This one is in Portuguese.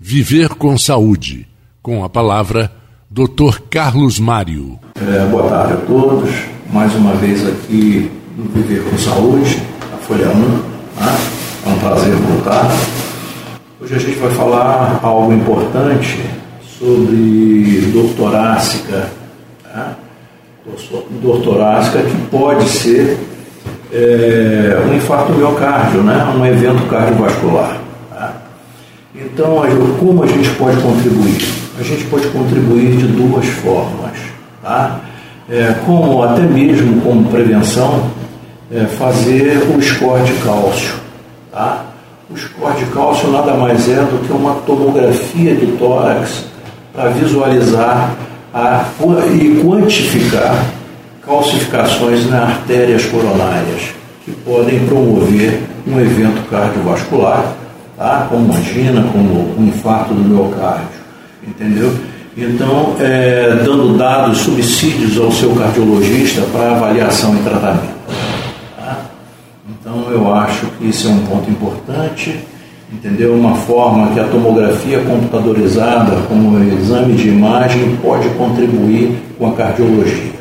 Viver com Saúde, com a palavra Dr. Carlos Mário. É, boa tarde a todos. Mais uma vez aqui no Viver com Saúde, a Folha 1. Tá? É um prazer voltar. Hoje a gente vai falar algo importante sobre dor torácica. Tá? Dor torácica que pode ser é, um infarto miocárdio, né? um evento cardiovascular. Então, como a gente pode contribuir? A gente pode contribuir de duas formas, tá? É, como até mesmo como prevenção, é, fazer o score de cálcio, tá? O score de cálcio nada mais é do que uma tomografia de tórax para visualizar a, e quantificar calcificações nas artérias coronárias que podem promover um evento cardiovascular tá? como angina, como um infarto do miocárdio, entendeu? Então, é, dando dados, subsídios ao seu cardiologista para avaliação e tratamento. Tá? Então, eu acho que isso é um ponto importante, entendeu? Uma forma que a tomografia computadorizada, como exame de imagem, pode contribuir com a cardiologia.